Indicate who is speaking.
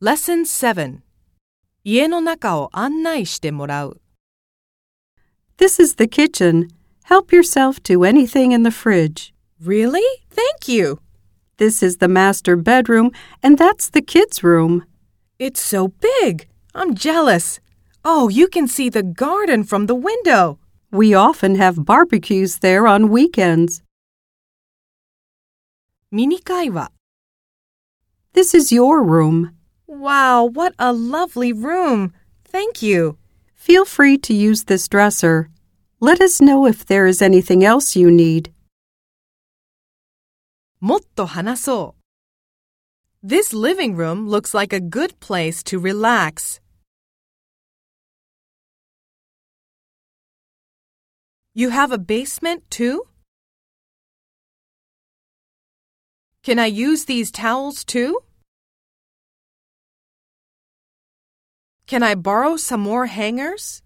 Speaker 1: Lesson 7家の中を案内してもらう
Speaker 2: This is the kitchen. Help yourself to anything in the fridge.
Speaker 1: Really? Thank you.
Speaker 2: This is the master bedroom, and that's the kids' room.
Speaker 1: It's so big. I'm jealous. Oh, you can see the garden from the window.
Speaker 2: We often have barbecues there on weekends.
Speaker 1: ミニ会話
Speaker 2: This is your room.
Speaker 1: Wow, what a lovely room. Thank you.
Speaker 2: Feel free to use this dresser. Let us know if there is anything else you need.
Speaker 1: もっと話そう。This living room looks like a good place to relax. You have a basement too? Can I use these towels too? Can I borrow some more hangers?